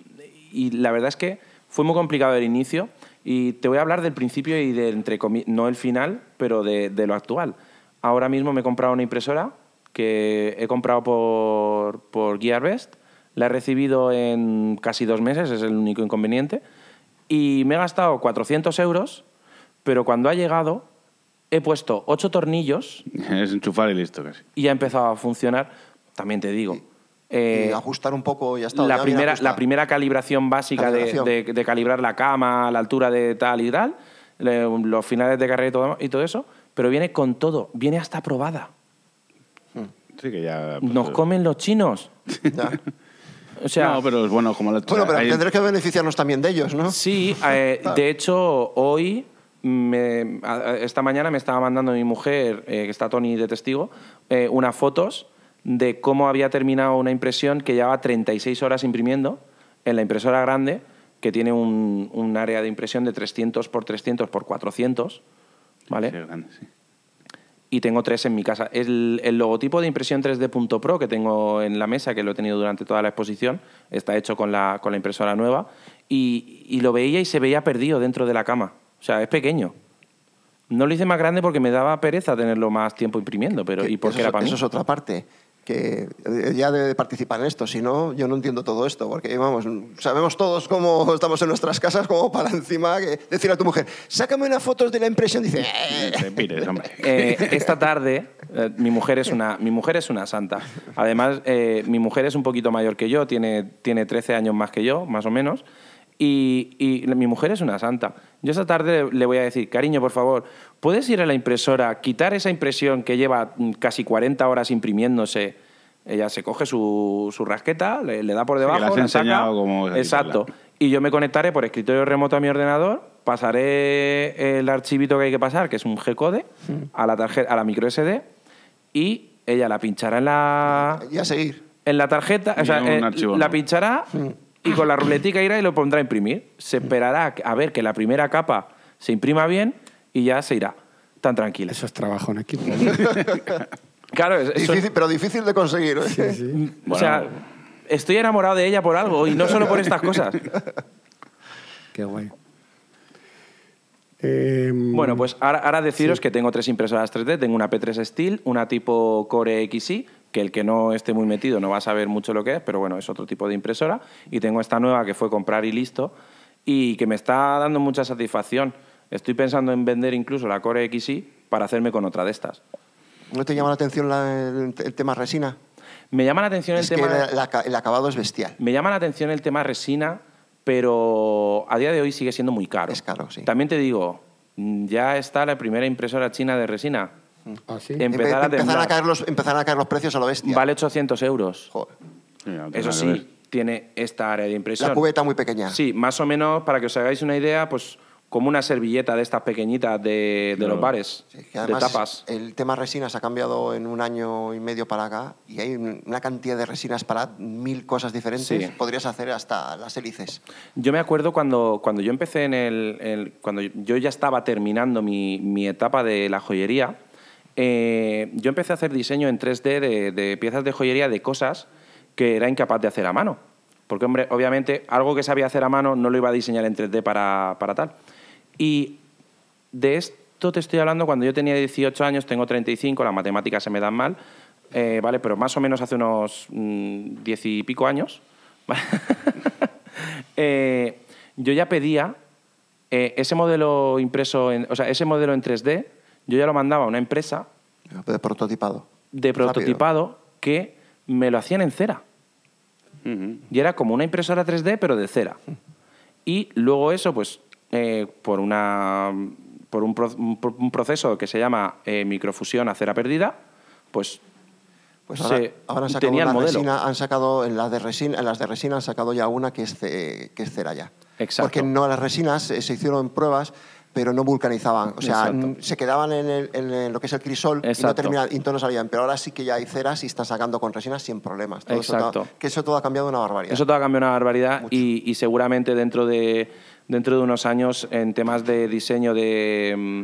D: y la verdad es que fue muy complicado el inicio. Y te voy a hablar del principio y de, entre no el final, pero de, de lo actual. ahora mismo me he comprado una impresora que he comprado por, por GearBest. La he recibido en casi dos meses, es el único inconveniente. Y me he gastado 400 euros, pero cuando ha llegado he puesto ocho tornillos <laughs>
B: Es enchufar y listo casi.
D: y ha empezado a funcionar. También te digo, eh,
C: y ajustar un poco y ya está.
D: la,
C: ya
D: primera, la primera calibración básica de-
C: Calibración.
D: De, de calibrar la cama, la altura de tal y tal, le- los finales de carrera y todo, y todo eso, pero viene con todo, viene hasta probada.
B: Sí, que ya. pues,
D: Nos
B: eh,
D: comen los chinos. <laughs>
C: Ya.
D: O sea,
B: no, pero es bueno como la
C: Bueno, pero
B: hay-
C: tendré que beneficiarnos también de ellos, ¿no?
D: Sí, eh, <laughs> de hecho, hoy, me- esta mañana me estaba mandando mi mujer, eh, que está Tony de testigo, eh, unas fotos de cómo había terminado una impresión que llevaba 36 horas imprimiendo en la impresora grande, que tiene un, un área de impresión de 300 por 300 por 400, ¿vale?
B: Sí, grande, sí.
D: y tengo tres en mi casa. El, el logotipo de impresión 3D Pro que tengo en la mesa, que lo he tenido durante toda la exposición, está hecho con la, con la impresora nueva y, y lo veía y se veía perdido dentro de la cama. O sea, es pequeño. No lo hice más grande porque me daba pereza tenerlo más tiempo imprimiendo, pero y porque
C: eso,
D: era para mí.
C: eso es otra parte que eh, ya debe de participar en esto, si no, yo no entiendo todo esto, porque vamos, sabemos todos cómo estamos en nuestras casas, como para encima que decir a tu mujer, sácame unas fotos de la impresión, dice, "Eh".
B: Te pires, hombre. <laughs>
D: Eh, esta tarde, eh, mi, mujer es una, mi mujer es una santa. Además, eh, mi mujer es un poquito mayor que yo, tiene, tiene 13 años más que yo, más o menos. Y, y mi mujer es una santa. Yo esta tarde le voy a decir, cariño, por favor, ¿puedes ir a la impresora, quitar esa impresión que lleva mm, casi 40 horas imprimiéndose? Ella se coge su, su rasqueta, le, le da por
B: Sí, que
D: debajo,
B: le has
D: la saca.
B: cómo
D: Exacto.
B: quitarla.
D: Y yo me conectaré por escritorio remoto a mi ordenador, pasaré el archivito que hay que pasar, que es un G-code, a la tarjeta, a la micro SD, y ella la pinchará en la,
C: y a seguir.
D: en la tarjeta, o
B: Y
D: sea,
B: un
D: eh,
B: archivo
D: la pinchará y con la ruletica irá y lo pondrá a imprimir. Se esperará a ver que la primera capa se imprima bien y ya se irá. Tan tranquila.
A: Eso es trabajo en equipo. <laughs>
D: Claro, es- eso-
C: Difícil, pero difícil de conseguir. ¿eh?
D: o sea, estoy enamorado de ella por algo y no solo por estas cosas. <laughs>
A: Qué guay. Eh,
D: Bueno, pues ahora, ahora deciros que tengo tres impresoras 3D. Tengo una P3 Steel, una tipo Core XI, que el que no esté muy metido no va a saber mucho lo que es, pero bueno, es otro tipo de impresora. Y tengo esta nueva que fue comprar y listo, y que me está dando mucha satisfacción. Estoy pensando en vender incluso la Core XI para hacerme con otra de estas.
C: ¿No te llama la atención la- el, el tema resina?
D: Me llama la atención el
C: Es
D: tema...
C: que la- la- el acabado es bestial.
D: Me llama la atención el tema resina, pero a día de hoy sigue siendo muy caro.
C: Es caro, sí.
D: También te digo, ya está la primera impresora china de resina.
A: ¿Ah, sí?
D: Empezar a
C: Empe-
D: temblar.
C: a caer los, empezar a caer los precios a lo bestia.
D: Vale 800 euros.
C: Joder.
D: Eso sí, tiene esta área de impresión.
C: La cubeta muy pequeña.
D: Sí, más o menos, para que os hagáis una idea, pues como una servilleta de estas pequeñitas de, de
B: Claro.
D: los bares,
C: Sí, que
D: de
C: además
D: tapas.
C: el tema resinas ha cambiado en un año y medio para acá y hay un- una cantidad de resinas para mil cosas diferentes.
D: Sí.
C: Podrías hacer hasta las hélices.
D: Yo me acuerdo cuando, cuando yo empecé en el, el- Cuando yo ya estaba terminando mi, mi etapa de la joyería, eh, yo empecé a hacer diseño en 3D de, de piezas de joyería de cosas que era incapaz de hacer a mano. Porque, hombre, obviamente, algo que sabía hacer a mano no lo iba a diseñar en 3D para, para tal. Y de esto te estoy hablando cuando yo tenía 18 años, tengo 35, las matemáticas se me dan mal, eh, ¿vale? Pero más o menos hace unos mm, 10 y pico años, ¿vale? <laughs> Eh, yo ya pedía eh, ese modelo impreso, en, o sea, ese modelo en 3D, yo ya lo mandaba a una empresa
C: De prototipado.
D: de
C: Rápido.
D: prototipado que me lo hacían en cera.
B: Ujú.
D: Y era como una impresora 3D, pero de cera. Y luego eso, pues, eh, por, una, por un, pro- un pro- un proceso que se llama eh, microfusión a cera perdida, pues,
C: Pues ahora,
D: se-
C: ahora han sacado
D: tenía el modelo.
C: resina, han sacado en las de resina, en las de resina han sacado ya una que es, que es cera ya.
D: Exacto.
C: Porque no las resinas eh, se hicieron pruebas, pero no vulcanizaban. O sea,
D: Exacto.
C: se quedaban en, el- en lo que es el crisol y no,
D: Exacto.
C: terminaban, y entonces no salían. Pero ahora sí que ya hay ceras y están sacando con resinas sin problemas. Todo eso
D: Exacto.
C: todo- que eso todo ha cambiado una barbaridad.
D: Eso todo ha cambiado una barbaridad y, y seguramente dentro de, dentro de unos años en temas de diseño de, mm,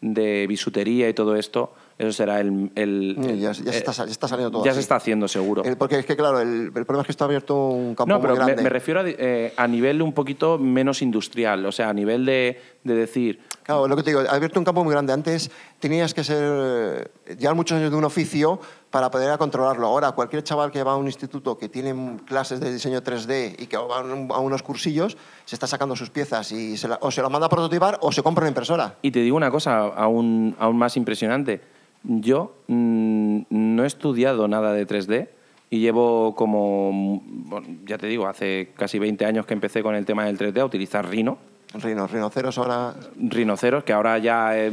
D: de bisutería y todo esto, Eso será el... el- el-
C: ya, ya se está, sal- ya está saliendo todo
D: ya
C: así.
D: se está haciendo seguro.
C: El- porque es que, claro, el, el problema es que está abierto un campo
D: No, pero
C: muy
D: me,
C: grande.
D: me refiero a, eh, a nivel un poquito menos industrial, o sea, a nivel de, de decir,
C: Claro, lo que te digo, abierto un campo muy grande. Antes tenías que ser, eh, llevar muchos años de un oficio para poder controlarlo. Ahora, cualquier chaval que va a un instituto que tiene clases de diseño 3D y que va a un- a unos cursillos, se está sacando sus piezas y se la- o se lo manda a prototipar o se compra una impresora.
D: Y te digo una cosa aún, aún más impresionante. Yo mm, no he estudiado nada de 3D y llevo como, mm, bueno, ya te digo, hace casi 20 años que empecé con el tema del 3D a utilizar Rhino,
C: Rino, rinoceros ahora...
D: rinoceros, que ahora ya, eh,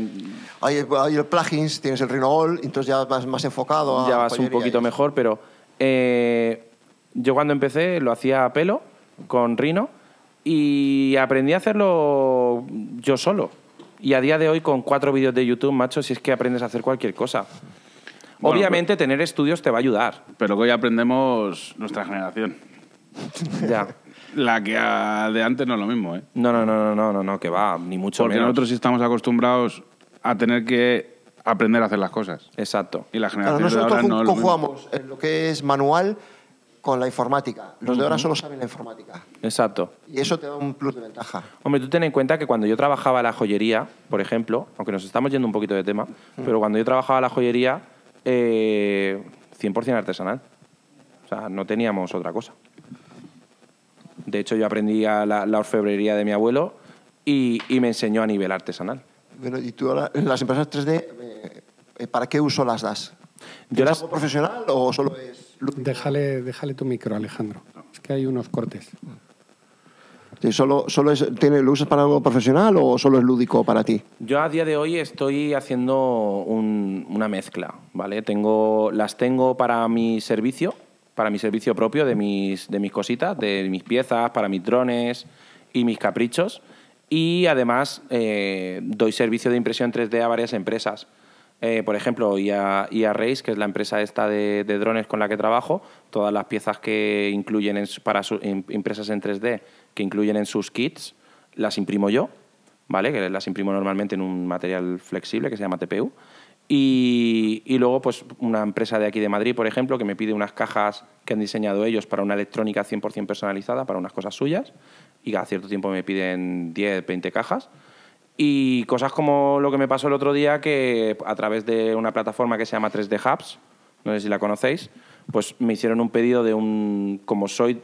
C: Hay, hay el plugins, tienes el Rhino All, entonces ya vas más enfocado a
D: ya vas un poquito mejor, pero eh, yo cuando empecé lo hacía a pelo con Rhino y aprendí a hacerlo yo solo. Y a día de hoy con cuatro vídeos de YouTube, macho, si es que aprendes a hacer cualquier cosa.
B: Bueno,
D: Obviamente tener estudios te va a ayudar.
B: Pero que hoy aprendemos nuestra generación.
D: Ya. <laughs>
B: La que a- de antes no es lo mismo, ¿eh?
D: No, no, no, no, no, no, no, que va, ni mucho
B: Porque
D: menos.
B: nosotros sí estamos acostumbrados a tener que aprender a hacer las cosas.
D: Exacto.
B: Y la
C: Claro,
B: generación de
C: nosotros
B: ahora no lo
C: conjugamos en lo que es manual con la informática. Los de ahora solo saben la informática.
D: Exacto.
C: Y eso te da un plus de ventaja.
D: Hombre, tú ten en cuenta que cuando yo trabajaba la joyería, por ejemplo, aunque nos estamos yendo un poquito de tema, pero cuando yo trabajaba la joyería, eh, 100% artesanal. O sea, no teníamos otra cosa. De hecho, yo aprendí a la, la orfebrería de mi abuelo y, y me enseñó a nivel artesanal.
C: Bueno, y tú ahora, las empresas 3D, eh, eh, ¿para qué uso las das?
D: Yo
C: ¿Es
D: las,
C: algo profesional o solo es lúdico?
A: Déjale, déjale tu micro, Alejandro. Es que hay unos cortes.
C: Sí, ¿Solo, solo es, tiene, ¿Lo usas para algo profesional o solo es lúdico para ti?
D: Yo a día de hoy estoy haciendo un- una mezcla, ¿vale? Tengo, las tengo para mi servicio, para mi servicio propio de mis, de mis cositas, de mis piezas, para mis drones y mis caprichos. Y además eh, doy servicio de impresión 3D a varias empresas. Eh, por ejemplo, IA, IA Race, que es la empresa esta de, drones con la que trabajo, todas las piezas que incluyen en para su- en 3D, que incluyen en sus kits, las imprimo yo, ¿vale? Que las imprimo normalmente en un material flexible que se llama TPU. Y, luego, pues, una empresa de aquí de Madrid, por ejemplo, que me pide unas cajas que han diseñado ellos para una electrónica 100% personalizada, para unas cosas suyas, y cada cierto tiempo me piden 10, 20 cajas. Y cosas como lo que me pasó el otro día, que a través de una plataforma que se llama 3D Hubs, no sé si la conocéis, pues me hicieron un pedido de un. Como soy.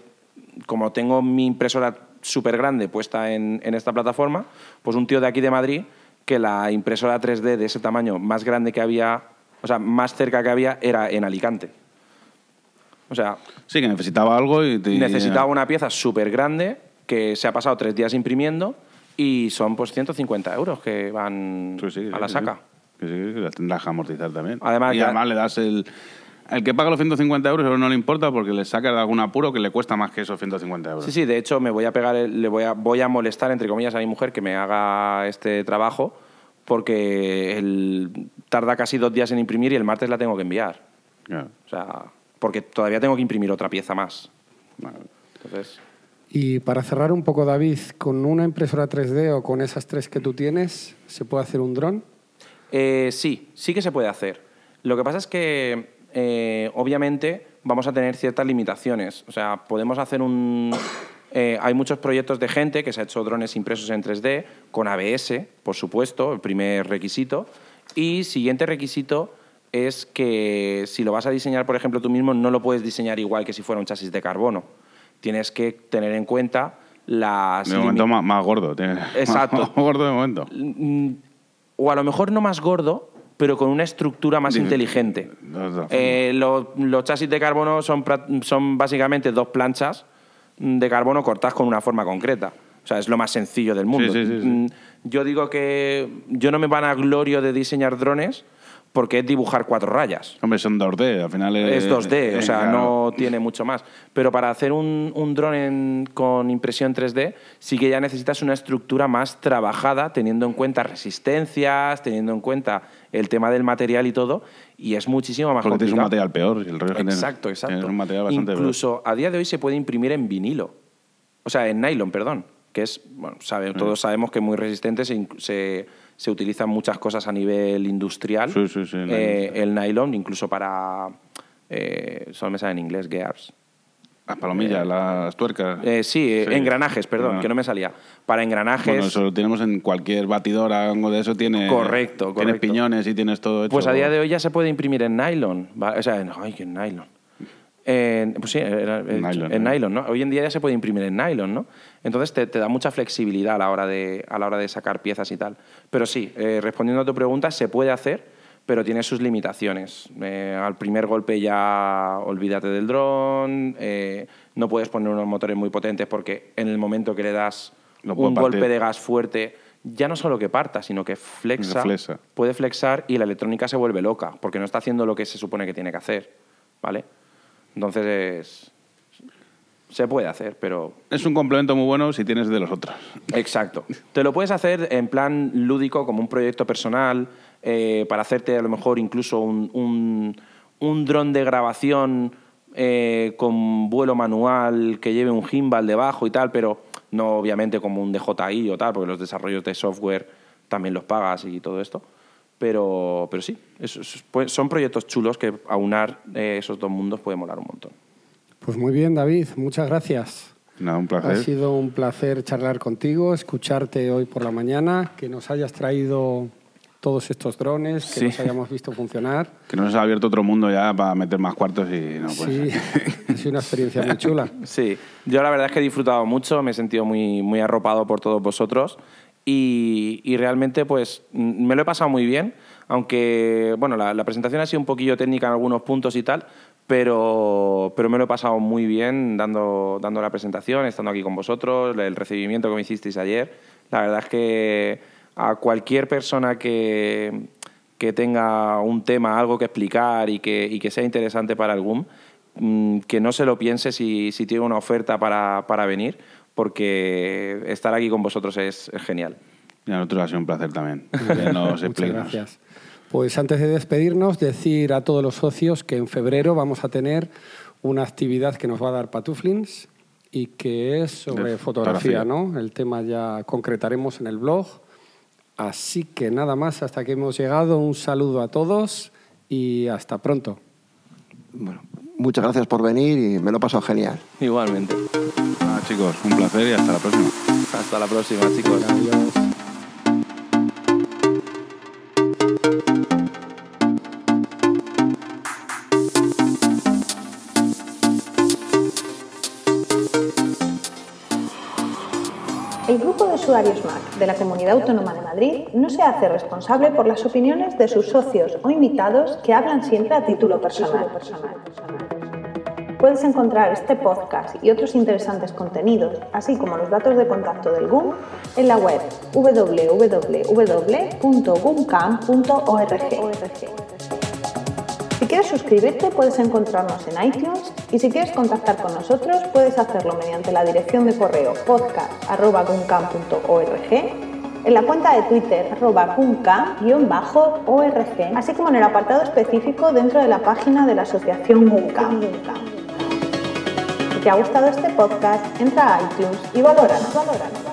D: Como tengo mi impresora súper grande puesta en esta plataforma, pues un tío de aquí de Madrid, que la impresora 3D de ese tamaño más grande que había, o sea, más cerca que había, era en Alicante. O sea,
B: Sí, que necesitaba algo y te...
D: necesitaba una pieza súper grande que se ha pasado tres días imprimiendo y son pues 150 euros que van
B: Sí, sí,
D: a la saca.
B: sí. Que la tendrás que amortizar también.
D: Además
B: y además le das el... El que paga los 150 euros no le importa porque le saca de algún apuro que le cuesta más que esos 150 euros.
D: Sí, sí, de hecho me voy a pegar, el- le voy a, voy a molestar, entre comillas, a mi mujer que me haga este trabajo porque él tarda casi dos días en imprimir y el martes la tengo que enviar.
B: Claro.
D: O sea, porque todavía tengo que imprimir otra pieza más.
B: Vale.
D: Entonces,
A: Y para cerrar un poco, David, con una impresora 3D o con esas tres que tú tienes, ¿se puede hacer un dron?
D: Eh, sí, sí que se puede hacer. Lo que pasa es que, eh, obviamente, vamos a tener ciertas limitaciones. O sea, podemos hacer un... eh, hay muchos proyectos de gente que se ha hecho drones impresos en 3D, con ABS, por supuesto, el primer requisito. Y siguiente requisito es que si lo vas a diseñar, por ejemplo, tú mismo, no lo puedes diseñar igual que si fuera un chasis de carbono. Tienes que tener en cuenta las...
B: De momento más, más gordo.
D: Exacto. <laughs>
B: Más gordo de momento.
D: Mm, o a lo mejor no más gordo, pero con una estructura más inteligente. Eh, los, los chasis de carbono son, son básicamente dos planchas de carbono cortadas con una forma concreta. O sea, es lo más sencillo del mundo.
B: Sí, sí, sí, sí.
D: Mm, Yo digo que yo no me van a glorio de diseñar drones porque es dibujar cuatro rayas.
B: Hombre, son 2D, al final es...
D: Es 2D, o
B: eh,
D: sea,
B: claro.
D: no tiene mucho más. Pero para hacer un, un dron con impresión 3D, sí que ya necesitas una estructura más trabajada, teniendo en cuenta resistencias, teniendo en cuenta el tema del material y todo, y es muchísimo más
B: Porque tienes un
D: complicado.
B: material peor. el rollo es que tienes-
D: Exacto, exacto.
B: Tienes un material bastante
D: Incluso a día de hoy se puede imprimir en vinilo. O sea, en nylon, perdón. Que es, bueno, sabe- todos sabemos que es muy resistente, se, se, se utilizan muchas cosas a nivel industrial.
B: Sí, sí, sí,
D: eh, el nylon, incluso para. eh, solo me sale en inglés, gears.
B: Las palomillas, las tuercas.
D: Eh, sí, eh,
B: Sí.
D: engranajes, perdón,
B: Ah.
D: que no me salía. Para engranajes.
B: Bueno, eso lo tenemos en cualquier batidora, algo de eso tiene.
D: Correcto,
B: Tienes
D: correcto.
B: piñones y tienes todo hecho.
D: Pues a día de hoy ya se puede imprimir en nylon. O sea, en, ay, que en nylon. En- pues sí, era- en,
B: Nylon,
D: en
B: ¿no?
D: nylon, ¿no? Hoy en día ya se puede imprimir en nylon, ¿no? Entonces te, te da mucha flexibilidad a la hora de, a la hora de sacar piezas y tal. Pero sí, eh, respondiendo a tu pregunta, se puede hacer, pero tiene sus limitaciones. Eh, al primer golpe ya olvídate del dron, eh, no puedes poner unos motores muy potentes porque en el momento que le das
B: Lo
D: un
B: partir.
D: golpe de gas fuerte, ya no solo que parta, sino que flexa,
B: Flexa.
D: puede flexar y la electrónica se vuelve loca, porque no está haciendo lo que se supone que tiene que hacer, ¿vale? Entonces, es- se puede hacer, pero...
B: Es un complemento muy bueno si tienes de los otros.
D: Exacto. Te lo puedes hacer en plan lúdico, como un proyecto personal, eh, para hacerte a lo mejor incluso un, un, un dron de grabación eh, con vuelo manual que lleve un gimbal debajo y tal, pero no obviamente como un DJI o tal, porque los desarrollos de software también los pagas y todo esto. Pero, pero sí, eso- pues son proyectos chulos que aunar eh, esos dos mundos puede molar un montón.
A: Pues muy bien, David, muchas gracias.
B: Nada, un
A: Ha
B: placer.
A: sido un placer charlar contigo, escucharte hoy por la mañana, que nos hayas traído todos estos drones, que
D: Sí.
A: nos hayamos visto funcionar. <laughs>
B: Que nos ha abierto otro mundo ya para meter más cuartos y no puede
A: sí, <laughs> ha sido una experiencia muy chula.
D: Sí, yo la verdad es que he disfrutado mucho, me he sentido muy, muy arropado por todos vosotros y, y realmente pues mm, me lo he pasado muy bien, aunque bueno, la, la presentación ha sido un poquillo técnica en algunos puntos y tal, pero, pero me lo he pasado muy bien dando, dando la presentación, estando aquí con vosotros, el recibimiento que me hicisteis ayer. La verdad es que a cualquier persona que, que tenga un tema, algo que explicar y que, y que sea interesante para algún, mm, que no se lo piense si, si tiene una oferta para, para venir, porque estar aquí con vosotros es, es genial.
B: Y a nosotros ha sido un placer también. <laughs> Nos
A: Muchas gracias. Pues antes de despedirnos, decir a todos los socios que en febrero vamos a tener una actividad que nos va a dar Patuflins y que es sobre fotografía. ¿no? El tema ya concretaremos en el blog. Así que nada más, hasta que hemos llegado, un saludo a todos y hasta pronto.
C: Bueno, muchas gracias por venir y me lo he pasado genial.
D: Igualmente.
B: Nada, chicos, un placer y hasta la próxima.
D: Hasta la próxima, chicos.
A: Adiós.
E: El grupo de usuarios Mac de la Comunidad Autónoma de Madrid no se hace responsable por las opiniones de sus socios o invitados que hablan siempre a título personal. Puedes encontrar este podcast y otros interesantes contenidos, así como los datos de contacto del GUM, en la web www.gumcam.org. Si quieres suscribirte puedes encontrarnos en iTunes y si quieres contactar con nosotros puedes hacerlo mediante la dirección de correo podcast.guncam.org, en la cuenta de Twitter arroba guncam-org, así como en el apartado específico dentro de la página de la asociación Guncam. Te ha gustado este podcast, entra a iTunes y valóranos. valóranos.